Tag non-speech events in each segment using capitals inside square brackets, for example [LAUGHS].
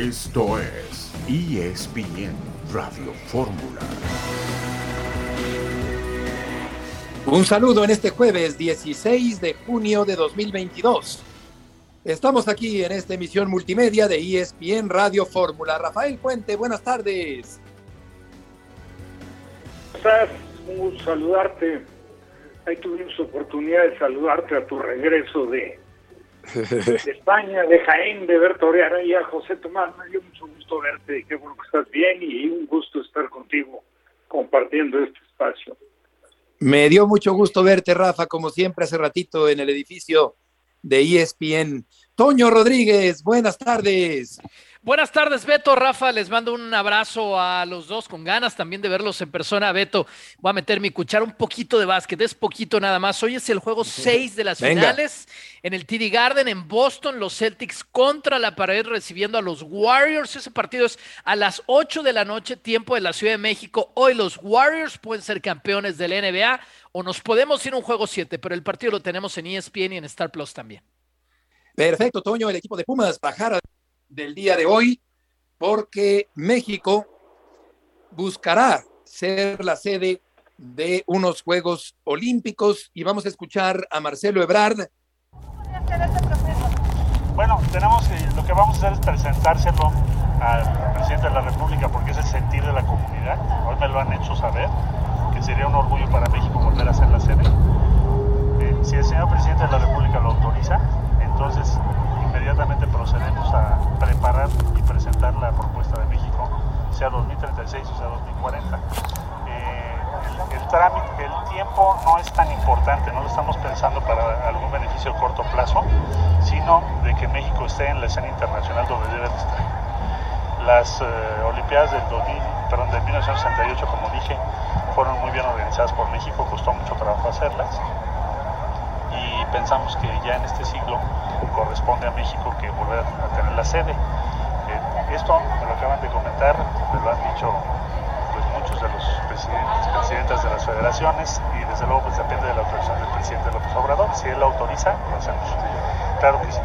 Esto es ESPN Radio Fórmula. Un saludo en este jueves 16 de junio de 2022. Estamos aquí en esta emisión multimedia de ESPN Radio Fórmula. Rafael Puente, buenas tardes. estás? Un saludarte. Ahí tuvimos oportunidad de saludarte a tu regreso de, [LAUGHS] de España, de Jaén, de ver torear ahí a José Tomás. Me dio mucho gusto verte, qué bueno que estás bien y un gusto estar contigo compartiendo este espacio. Me dio mucho gusto verte, Rafa, como siempre hace ratito en el edificio de ESPN. Toño Rodríguez, buenas tardes. Buenas tardes, Beto. Rafa, les mando un abrazo a los dos con ganas también de verlos en persona. Beto, voy a meter mi cuchara un poquito de básquet, es poquito nada más. Hoy es el juego 6 de las Venga. finales en el TD Garden en Boston, los Celtics contra la pared recibiendo a los Warriors. Ese partido es a las 8 de la noche, tiempo de la Ciudad de México. Hoy los Warriors pueden ser campeones del NBA o nos podemos ir a un juego 7, pero el partido lo tenemos en ESPN y en Star Plus también. Perfecto, Toño, el equipo de Pumas bajará del día de hoy porque México buscará ser la sede de unos Juegos Olímpicos y vamos a escuchar a Marcelo Ebrard. Bueno, tenemos que, lo que vamos a hacer es presentárselo al presidente de la República porque es el sentir de la comunidad. Hoy me lo han hecho saber, que sería un orgullo para México volver a ser la sede. Eh, si el señor presidente de la República lo autoriza, entonces inmediatamente procedemos a preparar y presentar la propuesta de México, sea 2036 o sea 2040. Eh, el, trámite, el tiempo no es tan importante, no lo estamos pensando para algún beneficio corto plazo, sino de que México esté en la escena internacional donde debe de estar. Las eh, Olimpiadas del 2000, perdón, de 1968, como dije, fueron muy bien organizadas por México, costó mucho trabajo hacerlas y pensamos que ya en este siglo corresponde a México que volver a tener la sede. Eh, esto me lo acaban de comentar, me lo han dicho pues, muchos de los presidentes, presidentas de las federaciones y desde luego pues depende de la autorización del presidente López Obrador. Si él lo autoriza, lo hacemos. Claro que sí.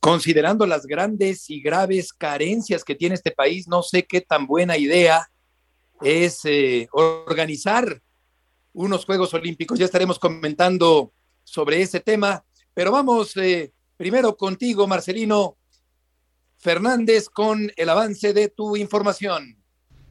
Considerando las grandes y graves carencias que tiene este país, no sé qué tan buena idea es eh, organizar unos Juegos Olímpicos. Ya estaremos comentando sobre ese tema, pero vamos eh, primero contigo, Marcelino Fernández, con el avance de tu información.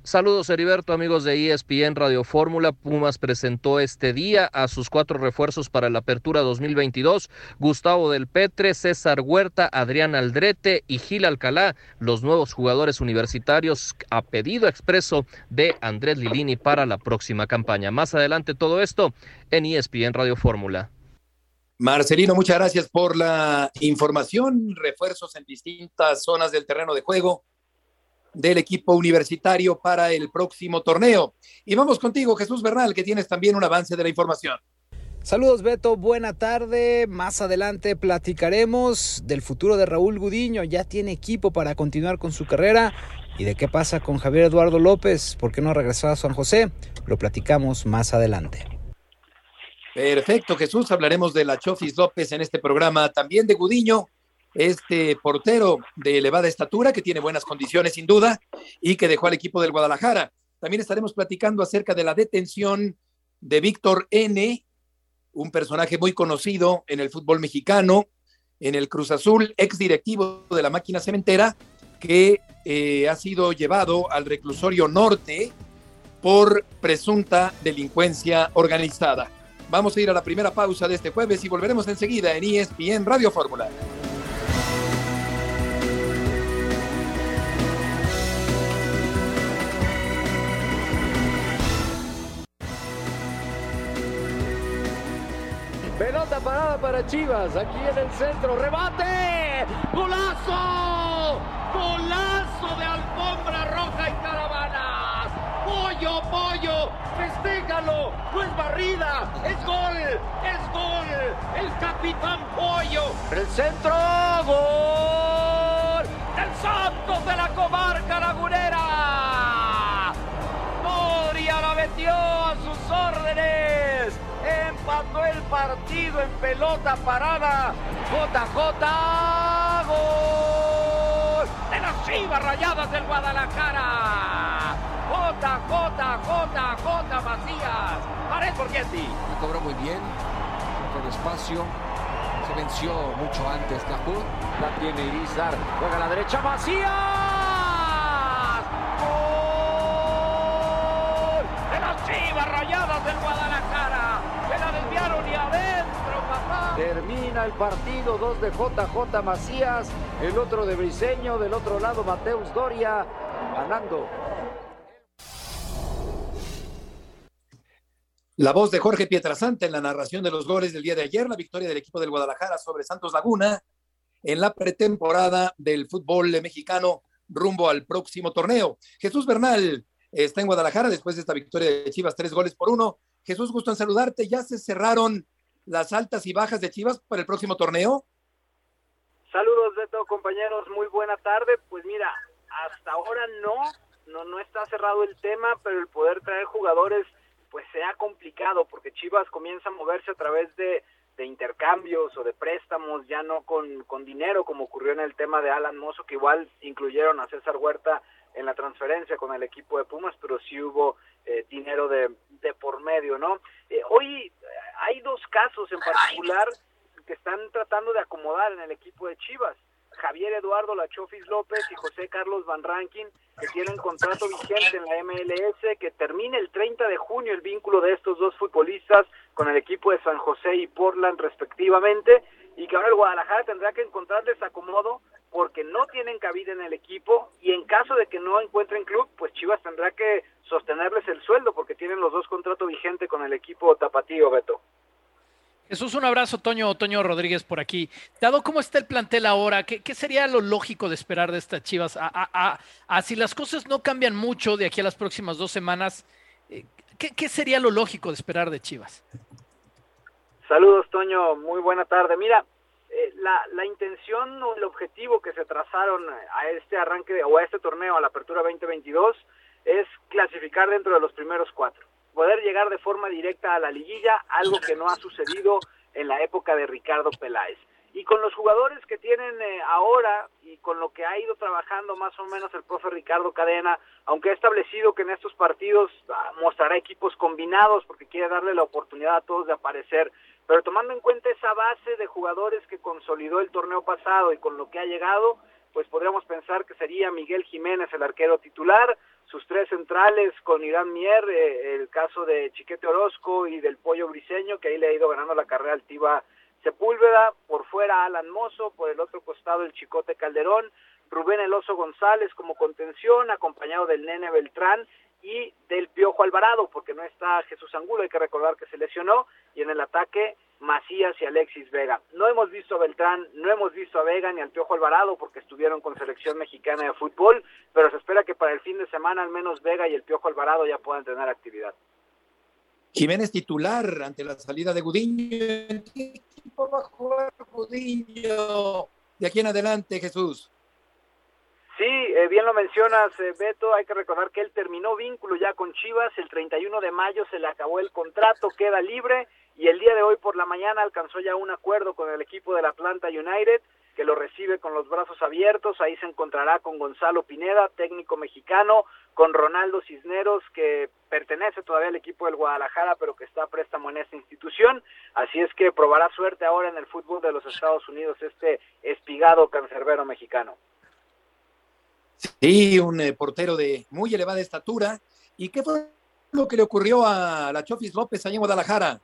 Saludos Heriberto, amigos de ESPN Radio Fórmula. Pumas presentó este día a sus cuatro refuerzos para la apertura 2022. Gustavo del Petre, César Huerta, Adrián Aldrete y Gil Alcalá, los nuevos jugadores universitarios a pedido expreso de Andrés Lilini para la próxima campaña. Más adelante todo esto en ESPN Radio Fórmula. Marcelino, muchas gracias por la información. Refuerzos en distintas zonas del terreno de juego del equipo universitario para el próximo torneo. Y vamos contigo, Jesús Bernal, que tienes también un avance de la información. Saludos Beto, buena tarde. Más adelante platicaremos del futuro de Raúl Gudiño. Ya tiene equipo para continuar con su carrera. ¿Y de qué pasa con Javier Eduardo López? ¿Por qué no ha regresado a San José? Lo platicamos más adelante. Perfecto, Jesús. Hablaremos de la Chofis López en este programa. También de Gudiño, este portero de elevada estatura que tiene buenas condiciones sin duda y que dejó al equipo del Guadalajara. También estaremos platicando acerca de la detención de Víctor N., un personaje muy conocido en el fútbol mexicano, en el Cruz Azul, ex directivo de la máquina cementera, que eh, ha sido llevado al reclusorio norte por presunta delincuencia organizada. Vamos a ir a la primera pausa de este jueves y volveremos enseguida en ESPN Radio Fórmula. Pelota parada para Chivas, aquí en el centro, rebate, golazo, golazo de alfombra roja y caravanas. Pollo, pollo, festéjalo, no es barrida, es gol, es gol, el capitán Pollo, el centro, gol, el Santos de la comarca lagunera. Noria la metió a sus órdenes. Empató el partido en pelota parada. JJ, gol de las Chivas Rayadas del Guadalajara. JJ, JJ Macías. Pared Borghetti. La cobró muy bien, con espacio. Se venció mucho antes Cajún. La tiene Irizar. Juega a la derecha Macías. El partido. Dos de JJ Macías. El otro de Briseño. Del otro lado Mateus Doria. Ganando. La voz de Jorge Pietrasanta en la narración de los goles del día de ayer, la victoria del equipo del Guadalajara sobre Santos Laguna en la pretemporada del fútbol mexicano rumbo al próximo torneo. Jesús Bernal está en Guadalajara después de esta victoria de Chivas, tres goles por uno. Jesús, gusto en saludarte. ¿Ya se cerraron las altas y bajas de Chivas para el próximo torneo? Saludos de todos compañeros, muy buena tarde. Pues mira, hasta ahora no, no, no está cerrado el tema, pero el poder traer jugadores pues se ha complicado porque Chivas comienza a moverse a través de, de intercambios o de préstamos, ya no con, con dinero como ocurrió en el tema de Alan Mozo, que igual incluyeron a César Huerta en la transferencia con el equipo de Pumas, pero sí hubo eh, dinero de, de por medio, ¿no? Eh, hoy hay dos casos en particular que están tratando de acomodar en el equipo de Chivas. Javier Eduardo Lachofis López y José Carlos Van Rankin, que tienen contrato vigente en la MLS, que termina el 30 de junio el vínculo de estos dos futbolistas con el equipo de San José y Portland respectivamente, y que ahora el Guadalajara tendrá que encontrarles acomodo porque no tienen cabida en el equipo y en caso de que no encuentren club, pues Chivas tendrá que sostenerles el sueldo porque tienen los dos contratos vigentes con el equipo tapatío, Beto. Jesús, un abrazo, Toño, Toño Rodríguez por aquí. Dado cómo está el plantel ahora, ¿qué, qué sería lo lógico de esperar de estas Chivas? A, a, a, si las cosas no cambian mucho de aquí a las próximas dos semanas, eh, ¿qué, ¿qué, sería lo lógico de esperar de Chivas? Saludos, Toño, muy buena tarde. Mira, eh, la, la intención o el objetivo que se trazaron a este arranque o a este torneo, a la apertura 2022, es clasificar dentro de los primeros cuatro poder llegar de forma directa a la liguilla, algo que no ha sucedido en la época de Ricardo Peláez. Y con los jugadores que tienen eh, ahora y con lo que ha ido trabajando más o menos el profe Ricardo Cadena, aunque ha establecido que en estos partidos ah, mostrará equipos combinados porque quiere darle la oportunidad a todos de aparecer, pero tomando en cuenta esa base de jugadores que consolidó el torneo pasado y con lo que ha llegado, pues podríamos pensar que sería Miguel Jiménez el arquero titular, sus tres centrales con Irán Mier, eh, el caso de Chiquete Orozco y del Pollo Briseño, que ahí le ha ido ganando la carrera altiva Sepúlveda, por fuera Alan Mozo, por el otro costado el Chicote Calderón, Rubén Eloso González como contención, acompañado del Nene Beltrán y del Piojo Alvarado, porque no está Jesús Angulo, hay que recordar que se lesionó, y en el ataque Macías y Alexis Vega. No hemos visto a Beltrán, no hemos visto a Vega ni al Piojo Alvarado porque estuvieron con selección mexicana de fútbol, pero se espera que para el fin de semana al menos Vega y el Piojo Alvarado ya puedan tener actividad. Jiménez titular ante la salida de Gudiño. ¿En qué equipo va a jugar Gudiño de aquí en adelante, Jesús? Sí, eh, bien lo mencionas, eh, Beto. Hay que recordar que él terminó vínculo ya con Chivas. El 31 de mayo se le acabó el contrato, queda libre y el día de hoy por la mañana alcanzó ya un acuerdo con el equipo del Atlanta United que lo recibe con los brazos abiertos, ahí se encontrará con Gonzalo Pineda, técnico mexicano, con Ronaldo Cisneros, que pertenece todavía al equipo del Guadalajara, pero que está a préstamo en esta institución, así es que probará suerte ahora en el fútbol de los Estados Unidos este espigado cancerbero mexicano. Sí, un eh, portero de muy elevada estatura. ¿Y qué fue lo que le ocurrió a la Chofis López allá en Guadalajara?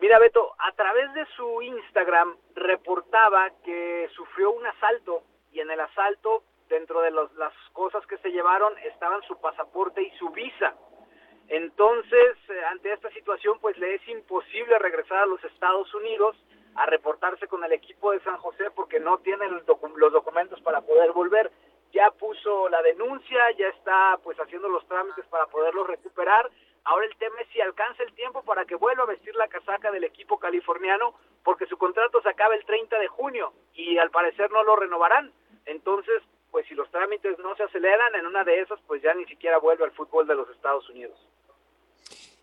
Mira, Beto, a través de su Instagram reportaba que sufrió un asalto y en el asalto, dentro de los, las cosas que se llevaron, estaban su pasaporte y su visa. Entonces, eh, ante esta situación, pues le es imposible regresar a los Estados Unidos a reportarse con el equipo de San José porque no tiene los documentos para poder volver. Ya puso la denuncia, ya está pues haciendo los trámites para poderlo recuperar Ahora el tema es si alcanza el tiempo para que vuelva a vestir la casaca del equipo californiano, porque su contrato se acaba el 30 de junio y al parecer no lo renovarán. Entonces, pues si los trámites no se aceleran, en una de esas, pues ya ni siquiera vuelve al fútbol de los Estados Unidos.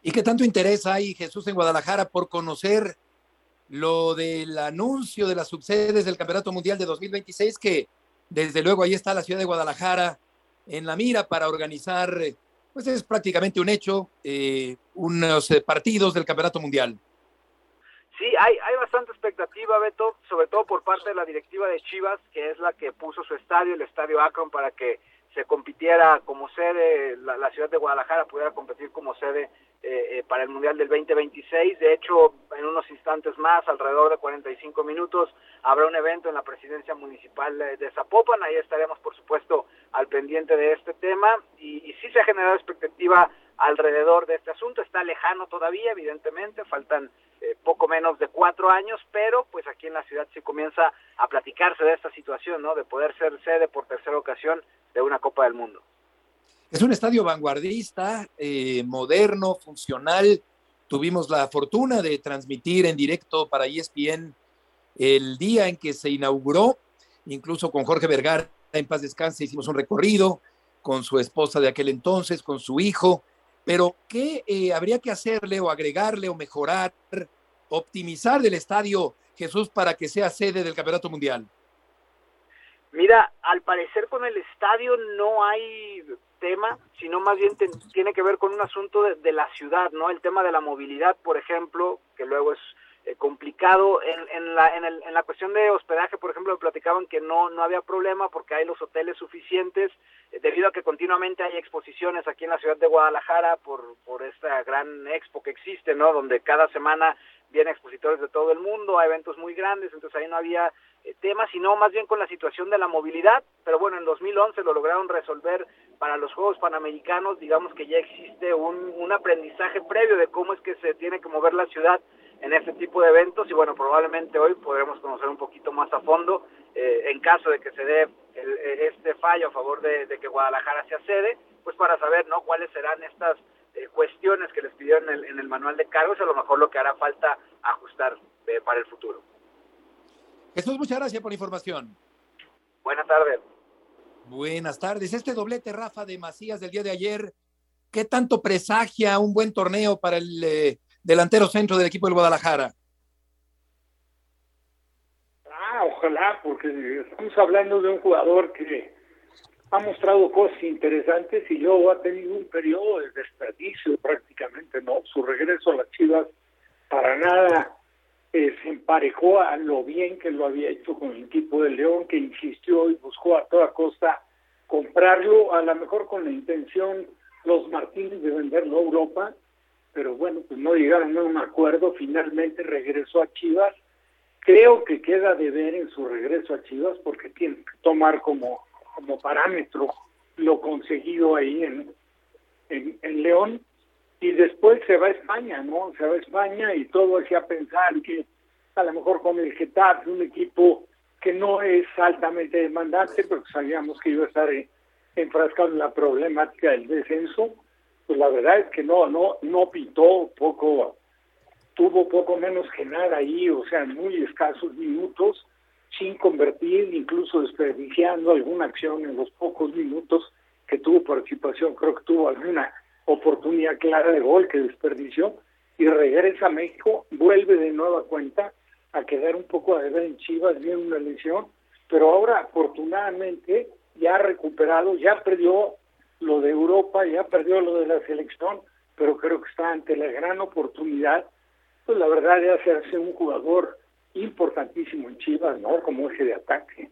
¿Y qué tanto interés hay, Jesús, en Guadalajara por conocer lo del anuncio de las subsedes del Campeonato Mundial de 2026, que desde luego ahí está la ciudad de Guadalajara en la mira para organizar, pues es prácticamente un hecho, eh, unos eh, partidos del Campeonato Mundial. Sí, hay, hay bastante expectativa, Beto, sobre todo por parte de la directiva de Chivas, que es la que puso su estadio, el Estadio Akron, para que se compitiera como sede, la ciudad de Guadalajara pudiera competir como sede eh, eh, para el Mundial del 2026. De hecho, en unos instantes más, alrededor de 45 minutos, habrá un evento en la presidencia municipal de Zapopan. Ahí estaremos, por supuesto, al pendiente de este tema. Y, y sí se ha generado expectativa alrededor de este asunto. Está lejano todavía, evidentemente, faltan eh, poco menos de cuatro años, pero pues aquí en la ciudad se comienza a platicarse de esta situación, ¿no? De poder ser sede por tercera ocasión de una Copa del Mundo. Es un estadio vanguardista, eh, moderno, funcional. Tuvimos la fortuna de transmitir en directo para ESPN el día en que se inauguró, incluso con Jorge Vergara en paz descanse, hicimos un recorrido con su esposa de aquel entonces, con su hijo, pero ¿qué eh, habría que hacerle o agregarle o mejorar, optimizar del estadio Jesús para que sea sede del Campeonato Mundial? Mira, al parecer con el estadio no hay tema, sino más bien tiene que ver con un asunto de, de, la ciudad, ¿no? El tema de la movilidad, por ejemplo, que luego es eh, complicado. En, en, la, en, el, en la cuestión de hospedaje, por ejemplo, me platicaban que no, no había problema porque hay los hoteles suficientes, eh, debido a que continuamente hay exposiciones aquí en la ciudad de Guadalajara por, por esta gran expo que existe, ¿no? Donde cada semana vienen expositores de todo el mundo, hay eventos muy grandes, entonces ahí no había tema, sino más bien con la situación de la movilidad, pero bueno, en 2011 lo lograron resolver para los Juegos Panamericanos, digamos que ya existe un, un aprendizaje previo de cómo es que se tiene que mover la ciudad en este tipo de eventos. Y bueno, probablemente hoy podremos conocer un poquito más a fondo eh, en caso de que se dé el, este fallo a favor de, que Guadalajara se accede, pues para saber no cuáles serán estas eh, cuestiones que les pidieron en el, en el, manual de cargos, a lo mejor lo que hará falta ajustar eh, para el futuro. Jesús, muchas gracias por la información. Buenas tardes. Buenas tardes. Este doblete, Rafa, de Macías del día de ayer, ¿qué tanto presagia un buen torneo para el eh, delantero centro del equipo del Guadalajara? Ah, ojalá, porque estamos hablando de un jugador que ha mostrado cosas interesantes y luego ha tenido un periodo de desperdicio prácticamente, ¿no? Su regreso a las Chivas para nada eh, se emparejó a lo bien que lo había hecho con el equipo de León, que insistió y buscó a toda costa comprarlo, a lo mejor con la intención los Martínez de venderlo a Europa, pero bueno, pues no llegaron a un acuerdo, finalmente regresó a Chivas. Creo que queda de ver en su regreso a Chivas porque tiene que tomar como, como parámetro lo conseguido ahí en, en, en León y después se va a España, ¿no? Se va a España y todo hacía pensar que a lo mejor con el Getafe, un equipo que no es altamente demandante, pero sabíamos que iba a estar enfrascado en la problemática del descenso, pues la verdad es que no, no, no pitó poco, tuvo poco menos que nada ahí, o sea, muy escasos minutos, sin convertir, incluso desperdiciando alguna acción en los pocos minutos que tuvo participación, creo que tuvo alguna oportunidad clara de gol que desperdició y regresa a México, vuelve de nueva cuenta a quedar un poco a deber en Chivas, viene una lesión, pero ahora afortunadamente ya ha recuperado, ya perdió lo de Europa, ya perdió lo de la selección, pero creo que está ante la gran oportunidad, pues la verdad de hacerse un jugador importantísimo en Chivas, ¿no? Como eje de ataque.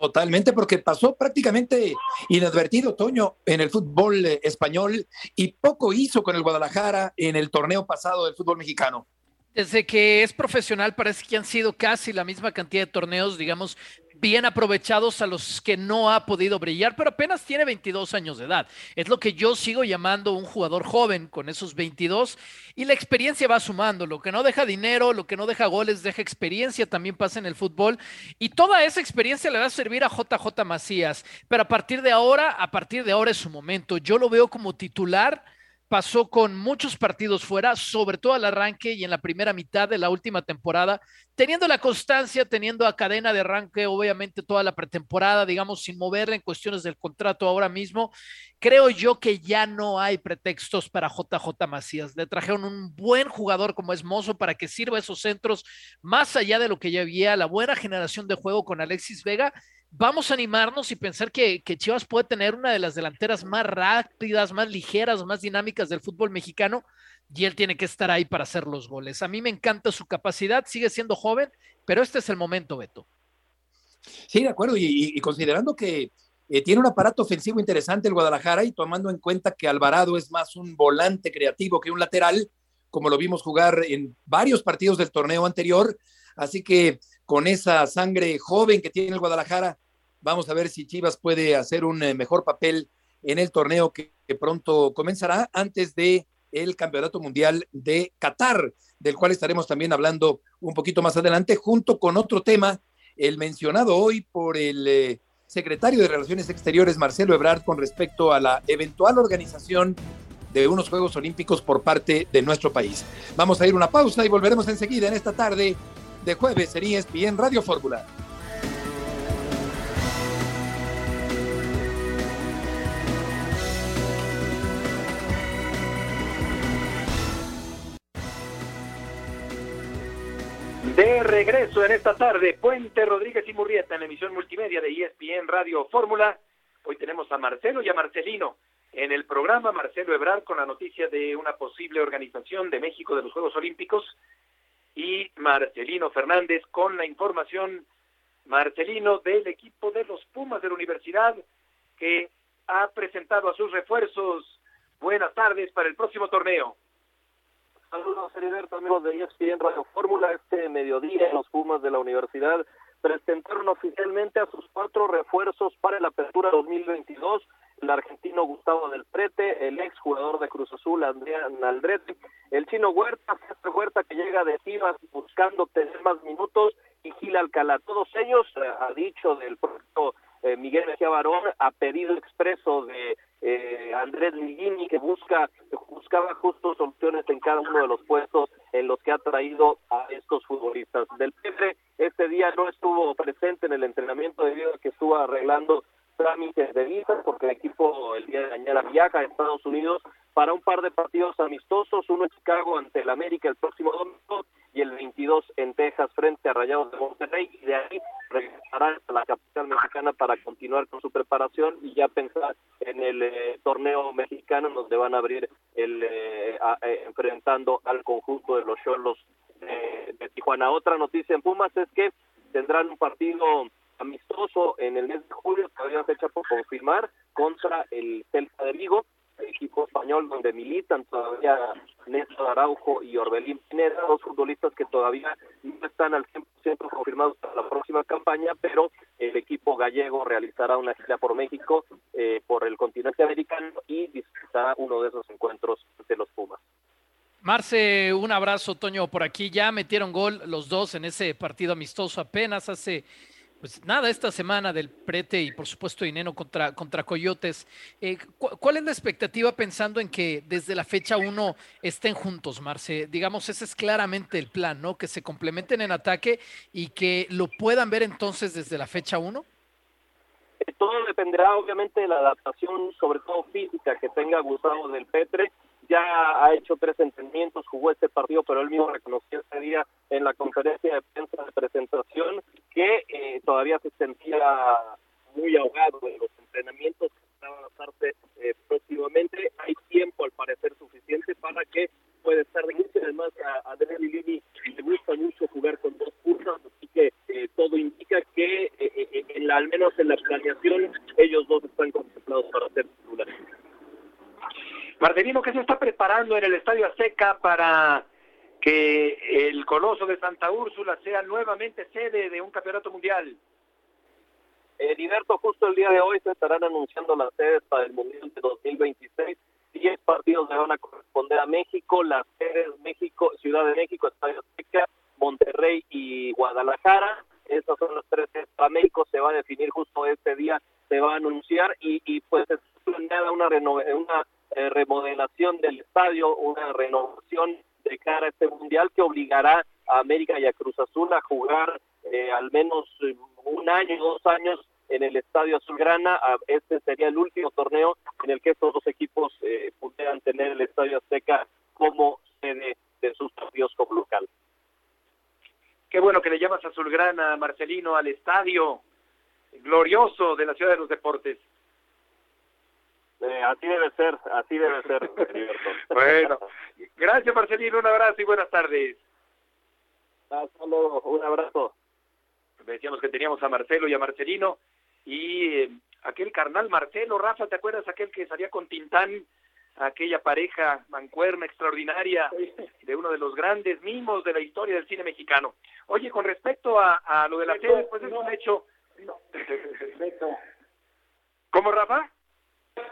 Totalmente, porque pasó prácticamente inadvertido, Toño, en el fútbol español y poco hizo con el Guadalajara en el torneo pasado del fútbol mexicano. Desde que es profesional parece que han sido casi la misma cantidad de torneos, digamos, bien aprovechados a los que no ha podido brillar, pero apenas tiene 22 años de edad. Es lo que yo sigo llamando un jugador joven con esos 22 y la experiencia va sumando. Lo que no deja dinero, lo que no deja goles, deja experiencia, también pasa en el fútbol y toda esa experiencia le va a servir a JJ Macías. Pero a partir de ahora, a partir de ahora es su momento. Yo lo veo como titular pasó con muchos partidos fuera, sobre todo al arranque y en la primera mitad de la última temporada, teniendo la constancia, teniendo a cadena de arranque, obviamente toda la pretemporada, digamos, sin moverle en cuestiones del contrato ahora mismo. Creo yo que ya no hay pretextos para JJ Macías. Le trajeron un buen jugador como es Mozo para que sirva esos centros más allá de lo que ya había, la buena generación de juego con Alexis Vega vamos a animarnos y pensar que, Chivas puede tener una de las delanteras más rápidas, más ligeras, más dinámicas del fútbol mexicano y él tiene que estar ahí para hacer los goles. A mí me encanta su capacidad, sigue siendo joven, pero este es el momento, Beto. Sí, de acuerdo, y, considerando que eh, tiene un aparato ofensivo interesante el Guadalajara y tomando en cuenta que Alvarado es más un volante creativo que un lateral, como lo vimos jugar en varios partidos del torneo anterior, así que con esa sangre joven que tiene el Guadalajara. Vamos a ver si Chivas puede hacer un eh, mejor papel en el torneo que, pronto comenzará antes de el Campeonato Mundial de Qatar, del cual estaremos también hablando un poquito más adelante, junto con otro tema, el mencionado hoy por el eh, secretario de Relaciones Exteriores, Marcelo Ebrard, con respecto a la eventual organización de unos Juegos Olímpicos por parte de nuestro país. Vamos a ir una pausa y volveremos enseguida en esta tarde de jueves en ESPN Radio Fórmula. De regreso en esta tarde, Puente Rodríguez y Murrieta en la emisión multimedia de ESPN Radio Fórmula. Hoy tenemos a Marcelo y a Marcelino en el programa. Marcelo Ebrard con la noticia de una posible organización de México de los Juegos Olímpicos y Marcelino Fernández con la información, Marcelino, del equipo de los Pumas de la universidad que ha presentado a sus refuerzos. Buenas tardes para el próximo torneo. Saludos, Heriberto, amigos de ESPN Radio Fórmula. Este mediodía, los Pumas de la universidad presentaron oficialmente a sus cuatro refuerzos para la apertura 2022 el argentino Gustavo del Prete, el ex jugador de Cruz Azul Andrea Aldrete, el chino Huerta, Huerta que llega de Chivas buscando tener más minutos y Gil Alcalá. Todos ellos, eh, ha dicho del propio eh, Miguel Mejía Barón, a pedido expreso de eh, Andrés Ligini que busca buscaba justo soluciones en cada uno de los puestos en los que ha traído a estos futbolistas. Del Petre este día no estuvo presente en el entrenamiento debido a que estuvo arreglando trámites de visas porque el equipo el día de mañana viaja a Estados Unidos para un par de partidos amistosos, uno en Chicago ante el América el próximo domingo y el 22 en Texas frente a Rayados de Monterrey y de ahí regresará a la capital mexicana para continuar con su preparación y ya pensar en el eh, torneo mexicano donde van a abrir el eh, eh, enfrentando al conjunto de los Cholos de Tijuana. Otra noticia en Pumas es que tendrán un partido amistoso en el mes de julio, todavía fecha por confirmar, contra el Celta de Vigo, equipo español donde militan todavía Néstor Araujo y Orbelín Pineda, dos futbolistas que todavía no están al 100% confirmados para la próxima campaña, pero el equipo gallego realizará una gira por México, eh, por el continente americano y disputará uno de esos encuentros de los Pumas. Marce, un abrazo, Toño, por aquí. Ya metieron gol los dos en ese partido amistoso apenas hace pues nada, esta semana del Prete y por supuesto Ineno contra, contra Coyotes. Eh, ¿Cuál es la expectativa pensando en que desde la fecha 1 estén juntos, Marce? Digamos, ese es claramente el plan, ¿no? Que se complementen en ataque y que lo puedan ver entonces desde la fecha 1. Eh, todo dependerá obviamente de la adaptación, sobre todo física, que tenga Gustavo del Petre ya ha hecho tres entrenamientos, jugó este partido, pero él mismo reconoció ese día en la conferencia de prensa de presentación que eh, todavía se sentía muy ahogado en los entrenamientos que van a darse eh, próximamente. Hay tiempo, al parecer, suficiente para que pueda estar de inicio. Además, a Andrés Lili le gusta mucho jugar con dos cursos, así que eh, todo indica que, en la, al menos en la planeación, ellos dos están contemplados para ser titulares. Marcelino, ¿qué se está preparando en el Estadio Azteca para que el Coloso de Santa Úrsula sea nuevamente sede de un campeonato mundial? Eh, justo el día de hoy se estarán anunciando las sedes para el Mundial de 2026. Diez partidos le van a corresponder a México, las sedes México, Ciudad de México, Estadio Azteca, Monterrey y Guadalajara. Esas son las tres sedes para México. Se va a definir justo este día, se va a anunciar y, y pues es planeada una, una eh, remodelación del estadio, una renovación de cara a este mundial que obligará a América y a Cruz Azul a jugar eh, al menos eh, un año, dos años en el Estadio Azulgrana. Ah, Este sería el último torneo en el que estos dos equipos eh, pudieran tener el Estadio Azteca como sede de sus partidos como local. Qué bueno que le llamas Azulgrana, Marcelino, al estadio glorioso de la Ciudad de los Deportes. Eh, así debe ser, así debe ser. Bueno, gracias Marcelino, un abrazo y buenas tardes. Hasta luego, un abrazo. Decíamos que teníamos a Marcelo y a Marcelino y eh, aquel carnal Marcelo, Rafa, ¿te acuerdas aquel que salía con Tintán? Aquella pareja mancuerna extraordinaria de uno de los grandes mimos de la historia del cine mexicano. Oye, con respecto a, a lo de la serie, pues es un hecho. Beto, ¿Cómo, Rafa?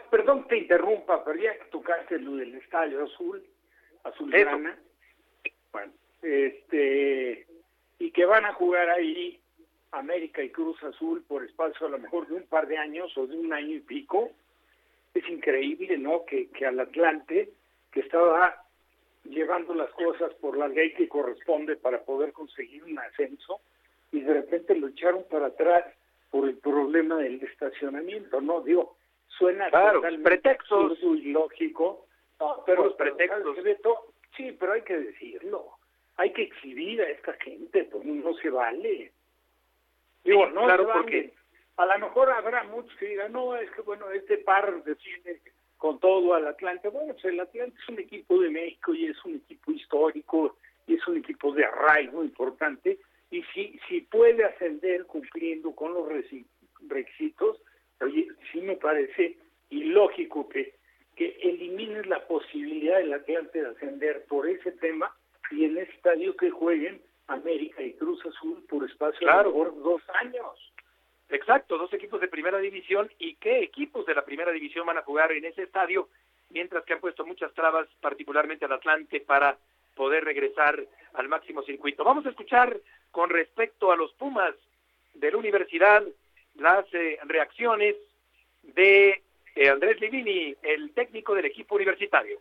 Perdón que te interrumpa, pero ya que tocaste lo del Estadio Azul, Azulgrana, este, y que van a jugar ahí América y Cruz Azul por espacio a lo mejor de un par de años o de un año y pico, es increíble, ¿no? Que, que al Atlante, que estaba llevando las cosas por la ley que corresponde para poder conseguir un ascenso, y de repente lo echaron para atrás por el problema del estacionamiento, ¿no? Digo, suena Claro, pretextos. lógico, no, pero Puros pretextos. sí, pero hay que decirlo, hay que exhibir a esta gente, pues no se vale. Digo, no claro, se vale. porque- A lo mejor habrá muchos que digan, no, es que bueno, este par defiende con todo al Atlante. Bueno, pues el Atlante es un equipo de México y es un equipo histórico y es un equipo de arraigo importante. Y si, si puede ascender cumpliendo con los requisitos, oye, sí me parece ilógico que, que elimines la posibilidad del Atlante de ascender por ese tema y en ese estadio que jueguen América y Cruz Azul por espacio Claro. de mejor dos años. Exacto, dos equipos de primera división y qué equipos de la primera división van a jugar en ese estadio, mientras que han puesto muchas trabas, particularmente al Atlante, para poder regresar al máximo circuito. Vamos a escuchar con respecto a los Pumas de la universidad las eh, reacciones de eh, Andrés Livini, el técnico del equipo universitario.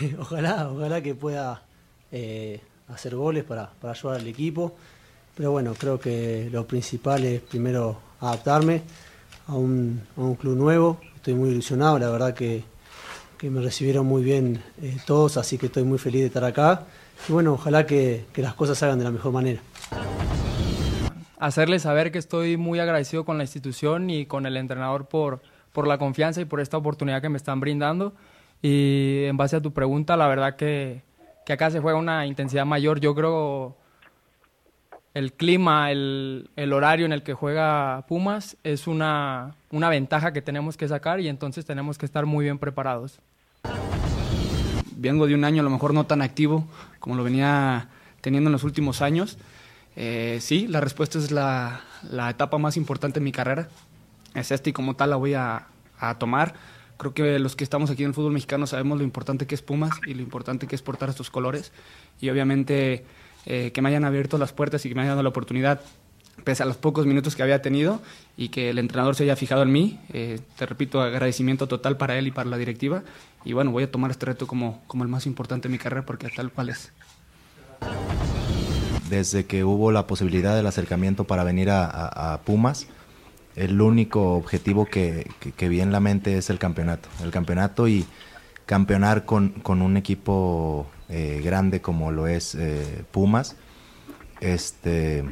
[LAUGHS] ojalá, ojalá que pueda eh, hacer goles para, para ayudar al equipo. Pero bueno, creo que lo principal es primero adaptarme a un, a un club nuevo. Estoy muy ilusionado, la verdad que, que me recibieron muy bien eh, todos, así que estoy muy feliz de estar acá. Y bueno, ojalá que, que las cosas se hagan de la mejor manera. Hacerles saber que estoy muy agradecido con la institución y con el entrenador por, por la confianza y por esta oportunidad que me están brindando. Y en base a tu pregunta, la verdad que, que acá se juega una intensidad mayor. Yo creo el clima, el, el horario en el que juega Pumas es una, una ventaja que tenemos que sacar y entonces tenemos que estar muy bien preparados. vengo de un año a lo mejor no tan activo como lo venía teniendo en los últimos años. Eh, sí, la respuesta es la, etapa más importante en mi carrera. Es esta y como tal la voy a, a tomar. Creo que los que estamos aquí en el fútbol mexicano sabemos lo importante que es Pumas y lo importante que es portar estos colores. Y obviamente eh, que me hayan abierto las puertas y que me hayan dado la oportunidad, pese a los pocos minutos que había tenido y que el entrenador se haya fijado en mí. Eh, te repito, agradecimiento total para él y para la directiva. Y bueno, voy a tomar este reto como, como el más importante de mi carrera porque tal cual es. Desde que hubo la posibilidad del acercamiento para venir a, Pumas, el único objetivo que, que- vi en la mente es el campeonato. El campeonato y campeonar con, con un equipo eh, grande como lo es eh, Pumas. Este,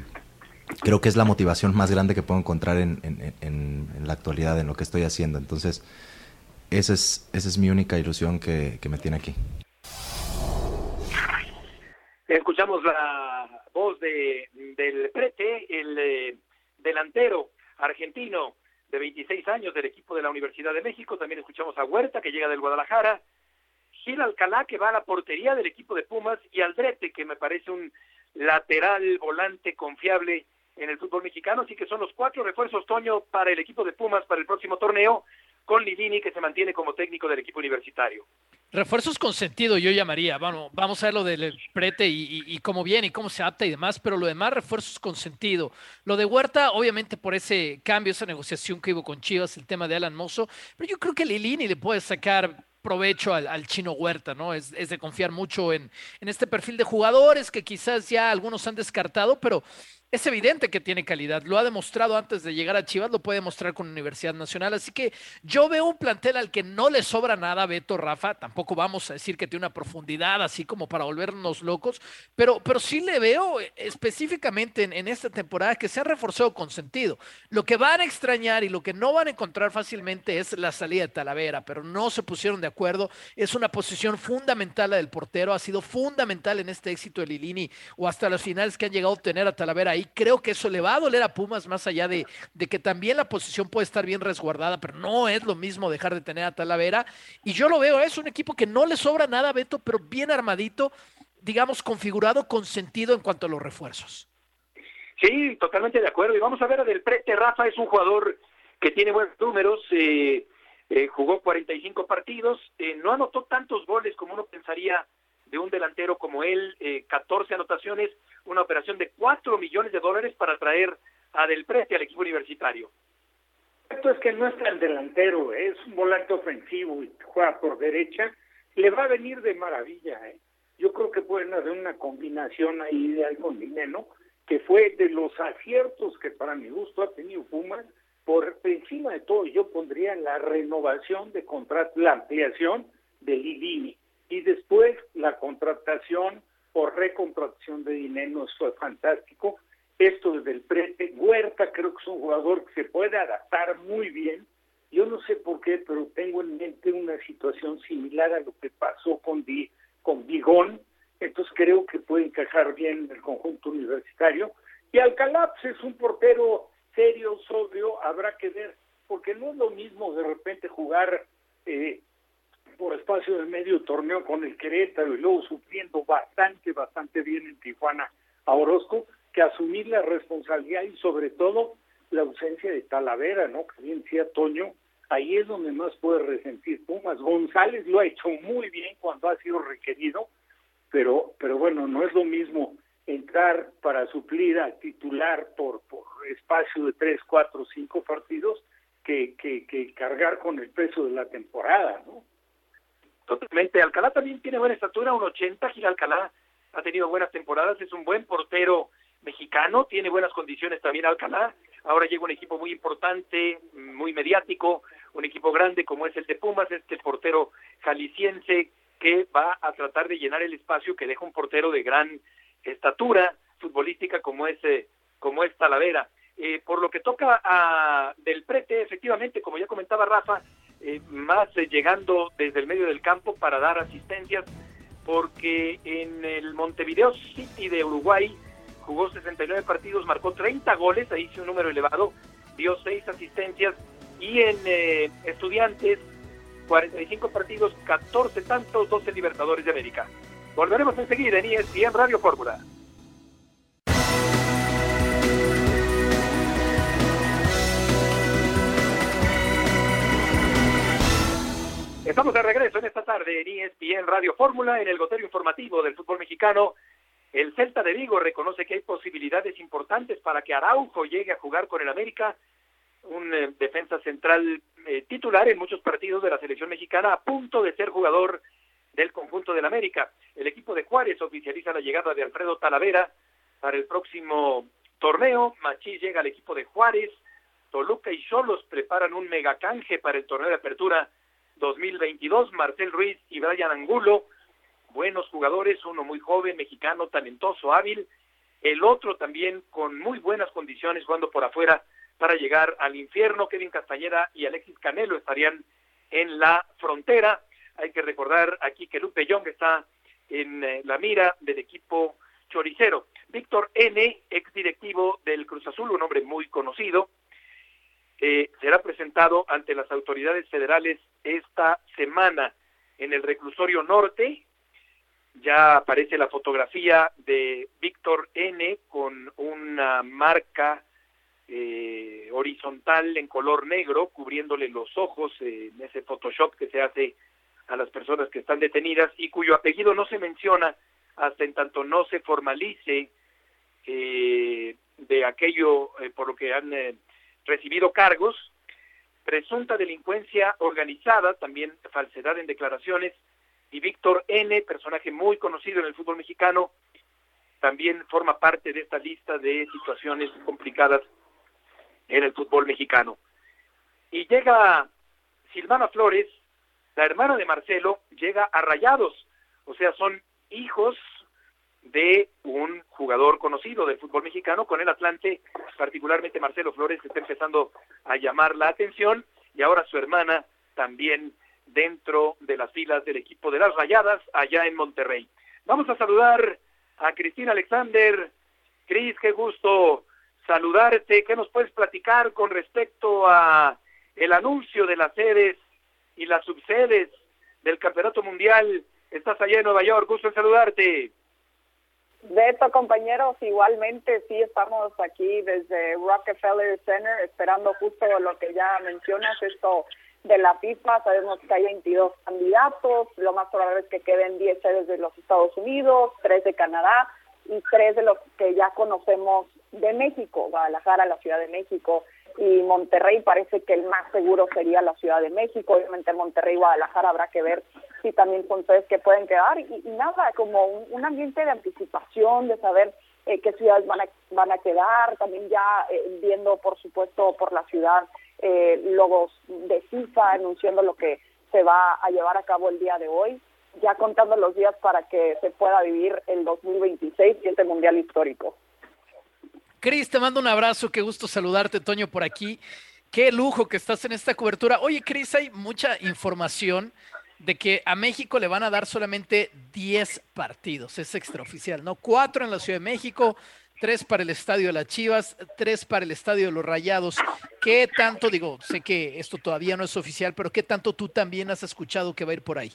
creo que es la motivación más grande que puedo encontrar en, la actualidad, en lo que estoy haciendo. Entonces, esa es, esa es mi única ilusión que me tiene aquí. Escuchamos la voz de, del Prete, el eh, delantero argentino de 26 años del equipo de la Universidad de México. También escuchamos a Huerta, que llega del Guadalajara. Gil Alcalá, que va a la portería del equipo de Pumas. Y Aldrete, que me parece un lateral volante confiable en el fútbol mexicano. Así que son los cuatro refuerzos, Toño, para el equipo de Pumas para el próximo torneo, con Livini, que se mantiene como técnico del equipo universitario. Refuerzos con sentido, yo llamaría. Vamos a ver lo del prete y, cómo viene y cómo se adapta y demás, pero lo demás, refuerzos con sentido. Lo de Huerta, obviamente por ese cambio, esa negociación que hubo con Chivas, el tema de Alan Mozo, pero yo creo que Lilini le puede sacar provecho al, chino Huerta, ¿no? Es, es de confiar mucho en, en este perfil de jugadores que quizás ya algunos han descartado, pero es evidente que tiene calidad. Lo ha demostrado antes de llegar a Chivas, lo puede demostrar con Universidad Nacional. Así que yo veo un plantel al que no le sobra nada, Beto, Rafa. Tampoco vamos a decir que tiene una profundidad así como para volvernos locos, pero, pero sí le veo específicamente en, esta temporada que se ha reforzado con sentido. Lo que van a extrañar y lo que no van a encontrar fácilmente es la salida de Talavera, pero no se pusieron de acuerdo. Es una posición fundamental la del portero, ha sido fundamental en este éxito de Lilini o hasta las finales que han llegado a obtener a Talavera creo que eso le va a doler a Pumas más allá de, que también la posición puede estar bien resguardada, pero no es lo mismo dejar de tener a Talavera. Y yo lo veo, es un equipo que no le sobra nada, Beto, pero bien armadito, digamos, configurado con sentido en cuanto a los refuerzos. Sí, totalmente de acuerdo. Y vamos a ver a Del Prete. Rafa es un jugador que tiene buenos números. Eh, eh, jugó 45 partidos. Eh, no anotó tantos goles como uno pensaría de un delantero como él, eh, 14 anotaciones, una operación de 4 millones de dólares para traer a Del Preste al equipo universitario. Esto es que no es tan delantero, ¿eh? es un volante ofensivo y juega por derecha, le va a venir de maravilla. ¿eh? Yo creo que pueden hacer una combinación ahí de algo dinero, que fue de los aciertos que para mi gusto ha tenido Pumas, por encima de todo yo pondría la renovación de contrato, la ampliación de Lilini y después la contratación por recontratación de dinero, eso fue fantástico. Esto desde el prete, Huerta creo que es un jugador que se puede adaptar muy bien. Yo no sé por qué, pero tengo en mente una situación similar a lo que pasó con, Di, con Bigón, entonces creo que puede encajar bien en el conjunto universitario. Y Alcalá pues, es un portero serio, sobrio, habrá que ver, porque no es lo mismo de repente jugar eh, por espacio de medio torneo con el Querétaro y luego sufriendo bastante, bastante bien en Tijuana a Orozco, que asumir la responsabilidad y sobre todo la ausencia de Talavera, ¿no? Que bien decía Toño, ahí es donde más puede resentir Pumas. González lo ha hecho muy bien cuando ha sido requerido, pero, pero bueno, no es lo mismo entrar para suplir al titular por, por espacio de tres, cuatro, cinco partidos que, que, que cargar con el peso de la temporada, ¿no? Totalmente. Alcalá también tiene buena estatura, un 80. Gil Alcalá ha tenido buenas temporadas, es un buen portero mexicano, tiene buenas condiciones también Alcalá. Ahora llega un equipo muy importante, muy mediático, un equipo grande como es el de Pumas, este portero jalisciense que va a tratar de llenar el espacio que deja un portero de gran estatura futbolística como es, eh, como es Talavera. Eh, por lo que toca a Del Prete, efectivamente, como ya comentaba Rafa, eh, más eh, llegando desde el medio del campo para dar asistencias, porque en el Montevideo City de Uruguay jugó 69 partidos, marcó 30 goles, ahí hizo un número elevado, dio 6 asistencias, y en eh, Estudiantes 45 partidos, 14 tantos, 12 Libertadores de América. Volveremos enseguida en ESPN Radio Fórmula. Estamos de regreso en esta tarde en ESPN Radio Fórmula, en el goterio informativo del fútbol mexicano. El Celta de Vigo reconoce que hay posibilidades importantes para que Araujo llegue a jugar con el América, un eh, defensa central eh, titular en muchos partidos de la selección mexicana, a punto de ser jugador del conjunto del América. El equipo de Juárez oficializa la llegada de Alfredo Talavera para el próximo torneo. Machís llega al equipo de Juárez. Toluca y Cholos preparan un megacanje para el torneo de apertura 2022, Marcel Ruiz y Brian Angulo, buenos jugadores, uno muy joven, mexicano, talentoso, hábil, el otro también con muy buenas condiciones jugando por afuera para llegar al infierno, Kevin Castañeda y Alexis Canelo estarían en la frontera. Hay que recordar aquí que Lupe Young está en eh, la mira del equipo choricero. Víctor N., ex directivo del Cruz Azul, un hombre muy conocido, eh, será presentado ante las autoridades federales esta semana en el reclusorio norte. Ya aparece la fotografía de Víctor N con una marca eh, horizontal en color negro cubriéndole los ojos en ese Photoshop que se hace a las personas que están detenidas y cuyo apellido no se menciona hasta en tanto no se formalice eh, de aquello eh, por lo que han eh, recibido cargos, presunta delincuencia organizada, también falsedad en declaraciones, y Víctor N., personaje muy conocido en el fútbol mexicano, también forma parte de esta lista de situaciones complicadas en el fútbol mexicano. Y llega Silvana Flores, la hermana de Marcelo, llega a Rayados, o sea, son hijos de un jugador conocido del fútbol mexicano con el Atlante, particularmente Marcelo Flores, que está empezando a llamar la atención, y ahora su hermana también dentro de las filas del equipo de las Rayadas allá en Monterrey. Vamos a saludar a Cristina Alexander. Cris, qué gusto saludarte. ¿Qué nos puedes platicar con respecto a el anuncio de las sedes y las subsedes del Campeonato Mundial? Estás allá en Nueva York. Gusto en saludarte. Beto, compañeros, igualmente sí estamos aquí desde Rockefeller Center esperando justo lo que ya mencionas, esto de la FIFA, sabemos que hay 22 candidatos, lo más probable es que queden 10 sedes de los Estados Unidos, 3 de Canadá y 3 de los que ya conocemos de México, Guadalajara, la Ciudad de México y Monterrey parece que el más seguro sería la Ciudad de México, obviamente Monterrey y Guadalajara habrá que ver si también son sedes que pueden quedar y, nada, como un, ambiente de anticipación, de saber eh, qué ciudades van a, van a quedar, también ya eh, viendo por supuesto por la ciudad eh, logos de FIFA anunciando lo que se va a llevar a cabo el día de hoy, ya contando los días para que se pueda vivir el 2026 y este Mundial histórico. Cris, te mando un abrazo, qué gusto saludarte, Toño, por aquí. Qué lujo que estás en esta cobertura. Oye, Cris, hay mucha información de que a México le van a dar solamente 10 partidos, es extraoficial, ¿no? Cuatro en la Ciudad de México, tres para el Estadio de las Chivas, tres para el Estadio de los Rayados. ¿Qué tanto, digo, sé que esto todavía no es oficial, pero qué tanto tú también has escuchado que va a ir por ahí?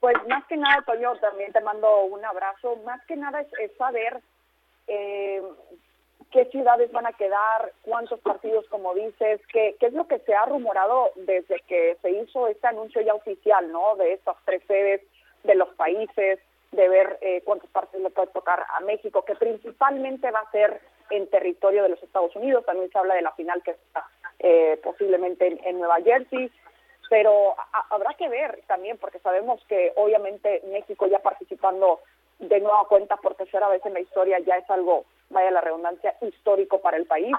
Pues más que nada, Toño, también te mando un abrazo. Más que nada es, saber eh, qué ciudades van a quedar, cuántos partidos, como dices, qué, qué es lo que se ha rumorado desde que se hizo este anuncio ya oficial, ¿no? De estas tres sedes, de los países, de ver eh, cuántos partidos le puede tocar a México, que principalmente va a ser en territorio de los Estados Unidos. También se habla de la final que está eh, posiblemente en, Nueva Jersey, pero habrá que ver también, porque sabemos que obviamente México ya participando de nueva cuenta por tercera vez en la historia ya es algo, vaya la redundancia, histórico para el país.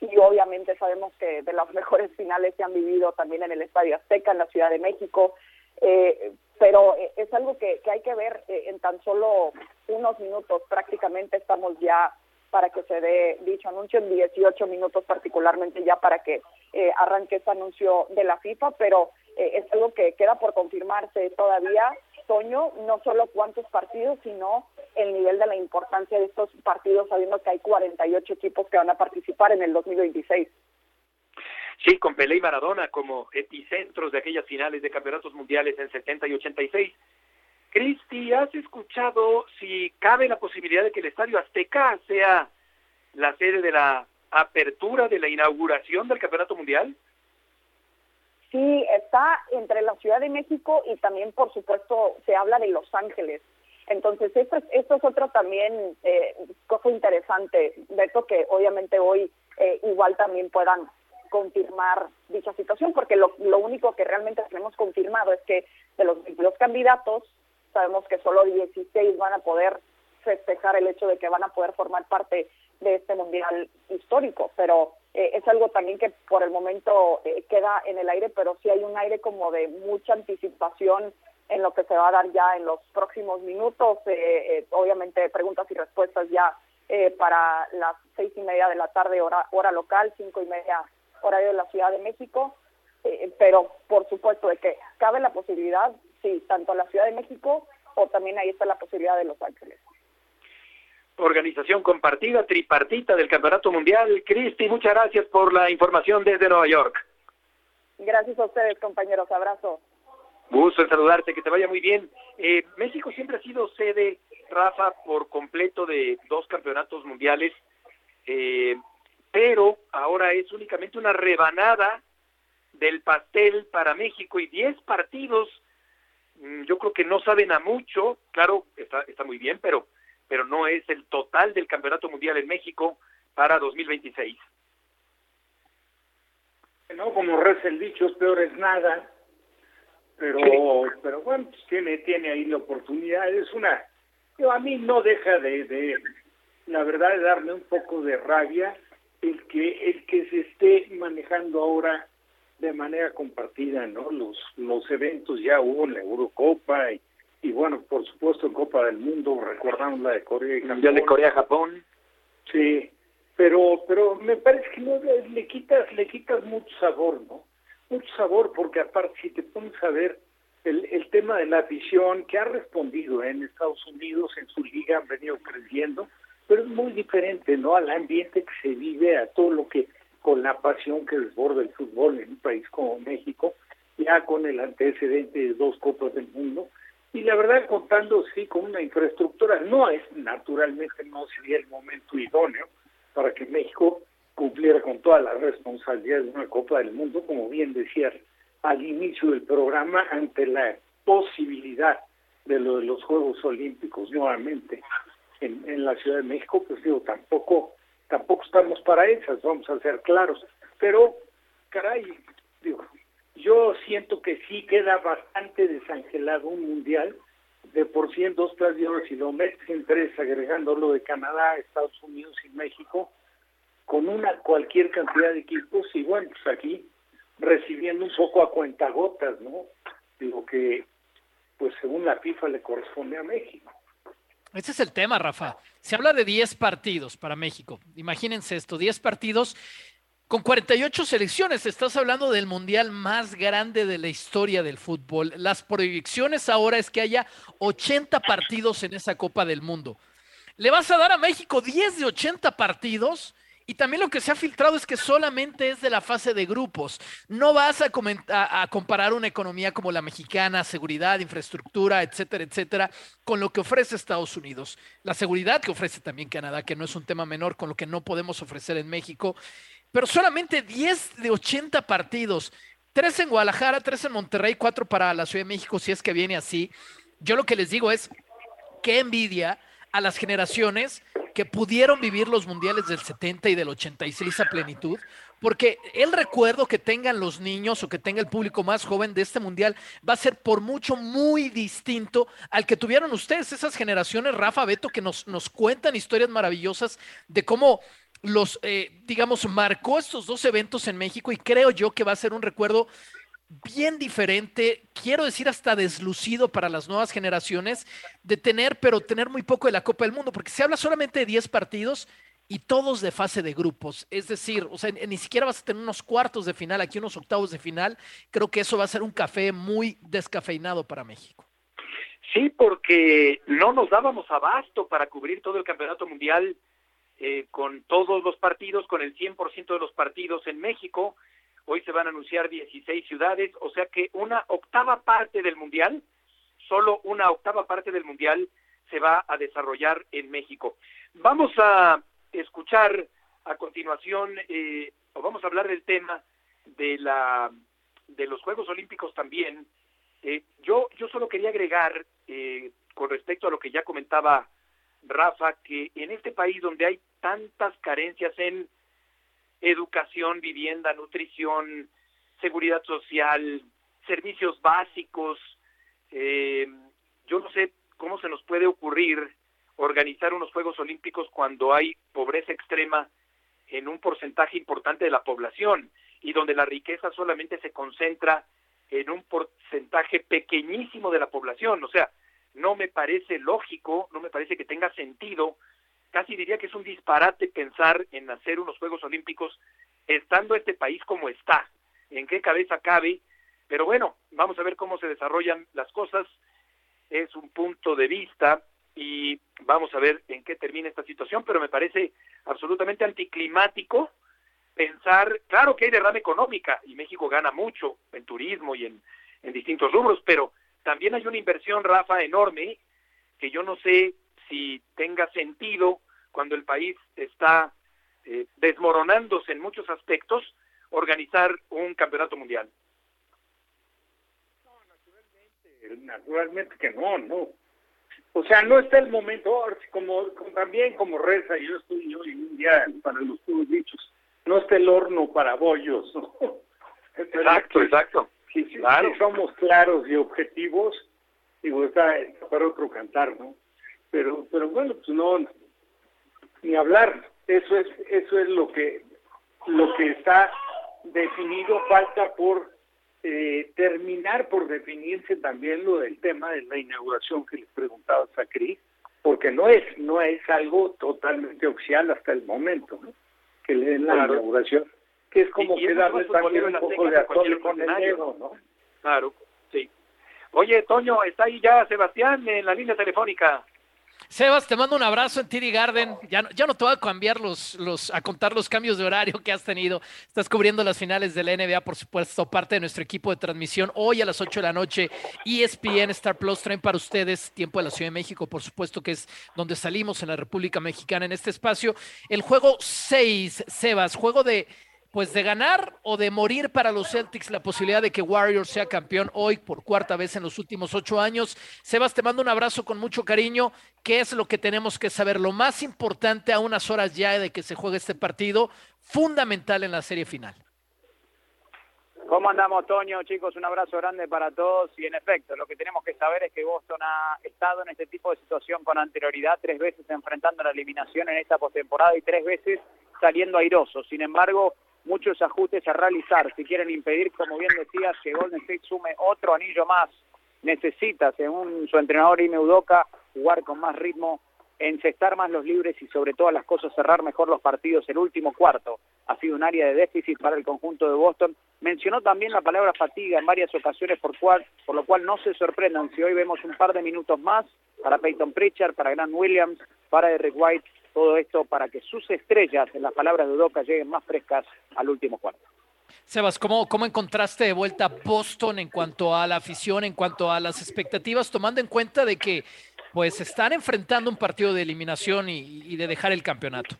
Y obviamente sabemos que de las [LAUGHS] mejores finales se han vivido también en el Estadio Azteca, en la Ciudad de México. Eh, pero eh, es algo que, hay que ver eh, en tan solo unos minutos. Prácticamente estamos ya para que se dé dicho anuncio en 18 minutos particularmente ya para que eh, arranque ese anuncio de la FIFA, pero es algo que queda por confirmarse todavía. Toño, no solo cuántos partidos, sino el nivel de la importancia de estos partidos, sabiendo que hay 48 equipos que van a participar en el 2026. Sí, con Pelé y Maradona como epicentros de aquellas finales de campeonatos mundiales en 70 y 86. Cristi, ¿has escuchado si cabe la posibilidad de que el Estadio Azteca sea la sede de la apertura, de la inauguración del campeonato mundial? Sí, está entre la Ciudad de México y también, por supuesto, se habla de Los Ángeles. Entonces, esto es, esto es otro también eh, cosa interesante, Beto, que obviamente hoy eh, igual también puedan confirmar dicha situación, porque lo, lo único que realmente tenemos confirmado es que de los 22 candidatos, sabemos que solo 16 van a poder festejar el hecho de que van a poder formar parte de este mundial histórico, pero eh, es algo también que por el momento eh, queda en el aire, pero sí hay un aire como de mucha anticipación en lo que se va a dar ya en los próximos minutos, eh, obviamente preguntas y respuestas ya para las seis y media de la tarde hora, hora local, cinco y media horario de la Ciudad de México, eh, pero por supuesto de que cabe la posibilidad, sí, tanto la Ciudad de México o también ahí está la posibilidad de Los Ángeles. Organización compartida, tripartita del Campeonato Mundial. Cristi, muchas gracias por la información desde Nueva York. Gracias a ustedes, compañeros. Abrazo. Gusto en saludarte, que te vaya muy bien. Eh, México siempre ha sido sede, Rafa, por completo de dos campeonatos mundiales. Eh, pero ahora es únicamente una rebanada del pastel para México y 10 partidos mm, yo creo que no saben a mucho, claro, está, está muy bien, pero, pero no es el total del Campeonato Mundial en México para 2026. No, como reza el dicho, peor es nada, pero, pero bueno, pues tiene, tiene ahí la oportunidad, es una, yo, a mí no deja de, de, la verdad, de darme un poco de rabia el que, el que se esté manejando ahora de manera compartida, ¿no? Los, los eventos ya hubo en la Eurocopa y, y bueno, por supuesto en Copa del Mundo, recordamos la de Corea y Mundial de Corea-Japón. Sí, pero pero me parece que no, le quitas le quitas mucho sabor, ¿no? Mucho sabor porque aparte si te pones a ver el, el tema de la afición que ha respondido en Estados Unidos, en su liga han venido creciendo, pero es muy diferente, ¿no? Al ambiente que se vive, a todo lo que con la pasión que desborda el fútbol en un país como México, ya con el antecedente de dos Copas del Mundo, y la verdad contando sí con una infraestructura, no es naturalmente no sería el momento idóneo para que México cumpliera con todas las responsabilidades de una Copa del Mundo, como bien decías al inicio del programa, ante la posibilidad de lo de los Juegos Olímpicos nuevamente en, en la Ciudad de México, pues digo, tampoco tampoco estamos para esas, vamos a ser claros. Pero, caray, digo, yo siento que sí queda bastante desangelado un mundial. De por sí en dos horas si lo metes en tres, agregando lo de Canadá, Estados Unidos y México, con una cualquier cantidad de equipos, y bueno, pues aquí recibiendo un poco a cuentagotas, ¿no? Digo que, pues según la FIFA le corresponde a México. Ese es el tema, Rafa. Se habla de 10 partidos para México. Imagínense esto, 10 partidos con 48 selecciones. Estás hablando del mundial más grande de la historia del fútbol. Las proyecciones ahora es que haya 80 partidos en esa Copa del Mundo. ¿Le vas a dar a México 10 de 80 partidos? Y también lo que se ha filtrado es que solamente es de la fase de grupos. No vas a, comparar una economía como la mexicana, seguridad, infraestructura, etcétera, etcétera, con lo que ofrece Estados Unidos. La seguridad que ofrece también Canadá, que no es un tema menor con lo que no podemos ofrecer en México. Pero solamente 10 de 80 partidos. Tres en Guadalajara, tres en Monterrey, cuatro para la Ciudad de México, si es que viene así. Yo lo que les digo es, qué envidia a las generaciones que pudieron vivir los mundiales del 70 y del 86 a plenitud, porque el recuerdo que tengan los niños o que tenga el público más joven de este mundial va a ser por mucho muy distinto al que tuvieron ustedes, esas generaciones, Rafa, Beto, que nos, nos cuentan historias maravillosas de cómo los, eh, digamos, marcó estos dos eventos en México y creo yo que va a ser un recuerdo bien diferente, quiero decir hasta deslucido para las nuevas generaciones, de tener, pero tener muy poco de la Copa del Mundo, porque se habla solamente de 10 partidos y todos de fase de grupos. Es decir, o sea, ni siquiera vas a tener unos cuartos de final, aquí unos octavos de final. Creo que eso va a ser un café muy descafeinado para México. Sí, porque no nos dábamos abasto para cubrir todo el campeonato mundial eh, con todos los partidos, con el 100% de los partidos en México Hoy se van a anunciar 16 ciudades, o sea que una octava parte del Mundial, solo una octava parte del Mundial se va a desarrollar en México. Vamos a escuchar a continuación, eh, o vamos a hablar del tema de la de los Juegos Olímpicos también. Eh, yo yo solo quería agregar eh, con respecto a lo que ya comentaba Rafa que en este país donde hay tantas carencias en educación, vivienda, nutrición, seguridad social, servicios básicos. Eh, yo no sé cómo se nos puede ocurrir organizar unos Juegos Olímpicos cuando hay pobreza extrema en un porcentaje importante de la población y donde la riqueza solamente se concentra en un porcentaje pequeñísimo de la población. O sea, no me parece lógico, no me parece que tenga sentido casi diría que es un disparate pensar en hacer unos Juegos Olímpicos estando este país como está, en qué cabeza cabe, pero bueno, vamos a ver cómo se desarrollan las cosas, es un punto de vista y vamos a ver en qué termina esta situación, pero me parece absolutamente anticlimático pensar, claro que hay derrama económica y México gana mucho en turismo y en, en distintos rubros, pero también hay una inversión, Rafa, enorme, que yo no sé si tenga sentido cuando el país está eh, desmoronándose en muchos aspectos, organizar un campeonato mundial. naturalmente que no, no. O sea, no está el momento, como, también como reza, yo estoy hoy un día para los puros dichos, no está el horno para bollos, ¿no? [LAUGHS] Exacto, exacto. Si, claro. somos claros y objetivos, digo, está para otro cantar, ¿no? Pero, pero bueno, pues no, ni hablar. Eso es, eso es lo que, lo que está definido. Falta por eh, terminar por definirse también lo del tema de la inauguración que les preguntaba a Cris, porque no es, no es algo totalmente oficial hasta el momento, ¿no? Que le den la inauguración que es como que darle también un poco de atole con el dedo, ¿no? Claro, sí. Oye, Toño, está ahí ya Sebastián en la línea telefónica. Sebas, te mando un abrazo en Tiri Garden. Ya, no, ya no te voy a cambiar los, los, a contar los cambios de horario que has tenido. Estás cubriendo las finales de la NBA, por supuesto, parte de nuestro equipo de transmisión. Hoy a las 8 de la noche, ESPN Star Plus traen para ustedes tiempo de la Ciudad de México, por supuesto, que es donde salimos en la República Mexicana en este espacio. El juego 6, Sebas, juego de pues de ganar o de morir para los Celtics la posibilidad de que Warriors sea campeón hoy por cuarta vez en los últimos ocho años. Sebas, te mando un abrazo con mucho cariño. ¿Qué es lo que tenemos que saber? Lo más importante a unas horas ya de que se juegue este partido, fundamental en la serie final. ¿Cómo andamos, Toño? Chicos, un abrazo grande para todos. Y en efecto, lo que tenemos que saber es que Boston ha estado en este tipo de situación con anterioridad, tres veces enfrentando la eliminación en esta postemporada y tres veces saliendo airoso. Sin embargo, muchos ajustes a realizar. Si quieren impedir, como bien decías, que Golden State sume otro anillo más, necesita, según su entrenador Ime Udoka, jugar con más ritmo, encestar más los libres y sobre todas las cosas cerrar mejor los partidos. El último cuarto ha sido un área de déficit para el conjunto de Boston. Mencionó también la palabra fatiga en varias ocasiones, por, cual, por lo cual no se sorprendan si hoy vemos un par de minutos más para Peyton Pritchard, para Grant Williams, para Eric White todo esto para que sus estrellas, en las palabras de Udoca, lleguen más frescas al último cuarto. Sebas, ¿cómo, ¿cómo encontraste de vuelta Boston en cuanto a la afición, en cuanto a las expectativas, tomando en cuenta de que pues están enfrentando un partido de eliminación y, de dejar el campeonato?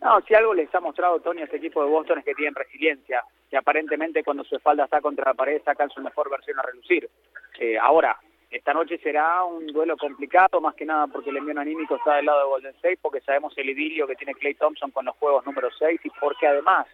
No, si algo les ha mostrado Tony a este equipo de Boston es que tienen resiliencia, que aparentemente cuando su espalda está contra la pared sacan su mejor versión a relucir. Eh, ahora, esta noche será un duelo complicado, más que nada porque el envío anímico está del lado de Golden State, porque sabemos el idilio que tiene Clay Thompson con los juegos número 6 y porque además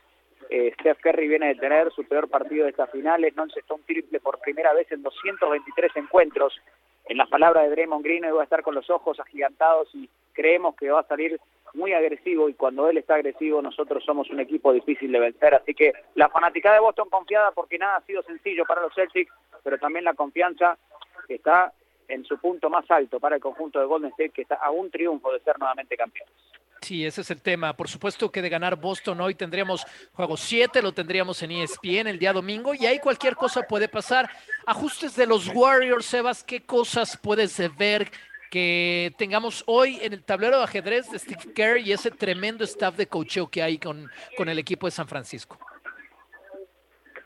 eh, Steph Curry viene de tener su peor partido de estas finales, no encestó un triple por primera vez en 223 encuentros. En las palabras de Draymond Green, él va a estar con los ojos agigantados y creemos que va a salir muy agresivo y cuando él está agresivo nosotros somos un equipo difícil de vencer. Así que la fanática de Boston confiada porque nada ha sido sencillo para los Celtics, pero también la confianza que está en su punto más alto para el conjunto de Golden State, que está a un triunfo de ser nuevamente campeones. Sí, ese es el tema. Por supuesto que de ganar Boston hoy tendríamos juego 7, lo tendríamos en ESPN el día domingo y ahí cualquier cosa puede pasar. Ajustes de los Warriors, Sebas, ¿qué cosas puedes ver que tengamos hoy en el tablero de ajedrez de Steve Kerr y ese tremendo staff de coacheo que hay con, con el equipo de San Francisco?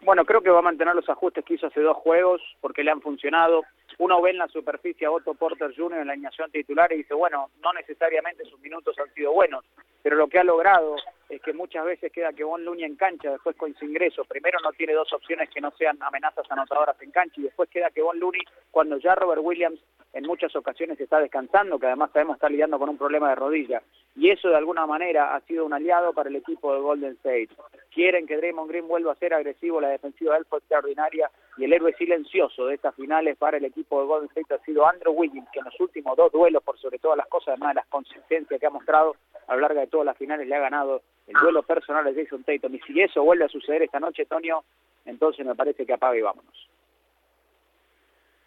Bueno, creo que va a mantener los ajustes que hizo hace dos juegos porque le han funcionado. Uno ve en la superficie a Otto Porter Jr. en la alineación titular y dice, bueno, no necesariamente sus minutos han sido buenos, pero lo que ha logrado es que muchas veces queda que Von Looney en cancha después con su ingreso. Primero no tiene dos opciones que no sean amenazas anotadoras en cancha y después queda que Von Looney, cuando ya Robert Williams en muchas ocasiones está descansando, que además sabemos está lidiando con un problema de rodilla. Y eso de alguna manera ha sido un aliado para el equipo de Golden State. Quieren que Draymond Green vuelva a ser agresivo, la defensiva de él fue extraordinaria y el héroe silencioso de estas finales para el equipo de Golden State ha sido Andrew Wiggins, que en los últimos dos duelos, por sobre todas las cosas, además de las consistencias que ha mostrado a lo largo de todas las finales, le ha ganado el duelo personal de Jason Tatum. Y si eso vuelve a suceder esta noche, Tonio, entonces me parece que apague y vámonos.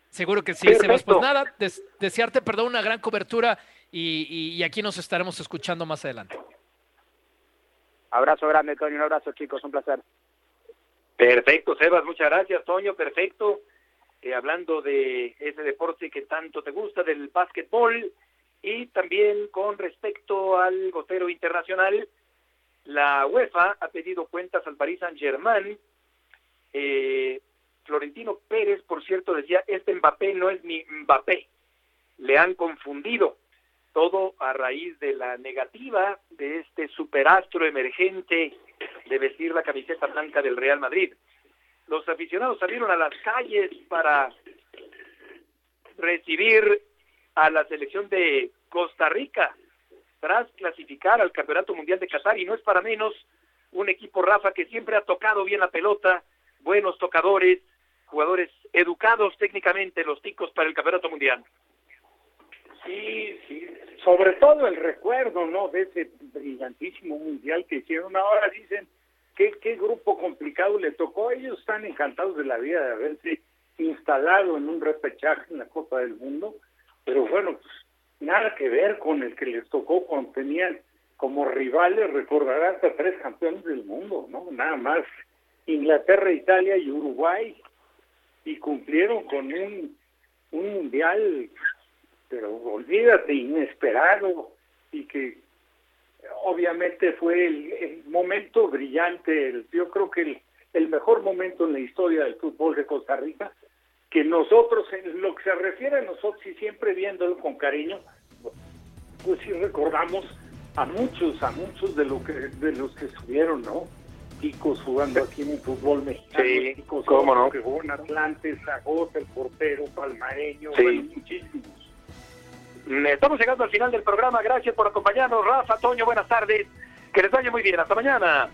Seguro que sí, Sebas. Pues nada, desearte, perdón, una gran cobertura y, aquí nos estaremos escuchando más adelante. Abrazo grande, Toño, un abrazo, chicos, un placer. Perfecto, Sebas, muchas gracias, Toño, perfecto. Eh, hablando de ese deporte que tanto te gusta, del básquetbol, y también con respecto al gotero internacional, la UEFA ha pedido cuentas al Paris Saint-Germain eh, Florentino Pérez, por cierto, decía, este Mbappé no es mi Mbappé, le han confundido. Todo a raíz de la negativa de este superastro emergente de vestir la camiseta blanca del Real Madrid. los aficionados salieron a las calles para recibir a la selección de Costa Rica tras clasificar al Campeonato Mundial de Qatar y no es para menos un equipo Rafa que siempre ha tocado bien la pelota, buenos tocadores, jugadores educados técnicamente los ticos para el Campeonato Mundial. Sí, sí, sobre todo el recuerdo, ¿no? De ese brillantísimo mundial que hicieron. Ahora dicen qué, qué grupo complicado le tocó. Ellos están encantados de la vida de haberse instalado en un repechaje en la Copa del Mundo, pero bueno, pues nada que ver con el que les tocó cuando tenían como rivales, recordarás hasta tres campeones del mundo, ¿no? Nada más Inglaterra, Italia y Uruguay, y cumplieron con un, un mundial pero olvídate, inesperado y que obviamente fue el, momento brillante, el, yo creo que el, el, mejor momento en la historia del fútbol de Costa Rica, que nosotros, en lo que se refiere a nosotros y siempre viéndolo con cariño, pues sí recordamos a muchos, a muchos de, lo que, de los que estuvieron, ¿no? Chicos jugando aquí en el fútbol mexicano, sí, ¿cómo no? que jugó en Atlante, Zagota, el portero, Palmareño, sí. muchísimos. Estamos llegando al final del programa. Gracias por acompañarnos. Rafa, Toño, buenas tardes. Que les vaya muy bien. Hasta mañana.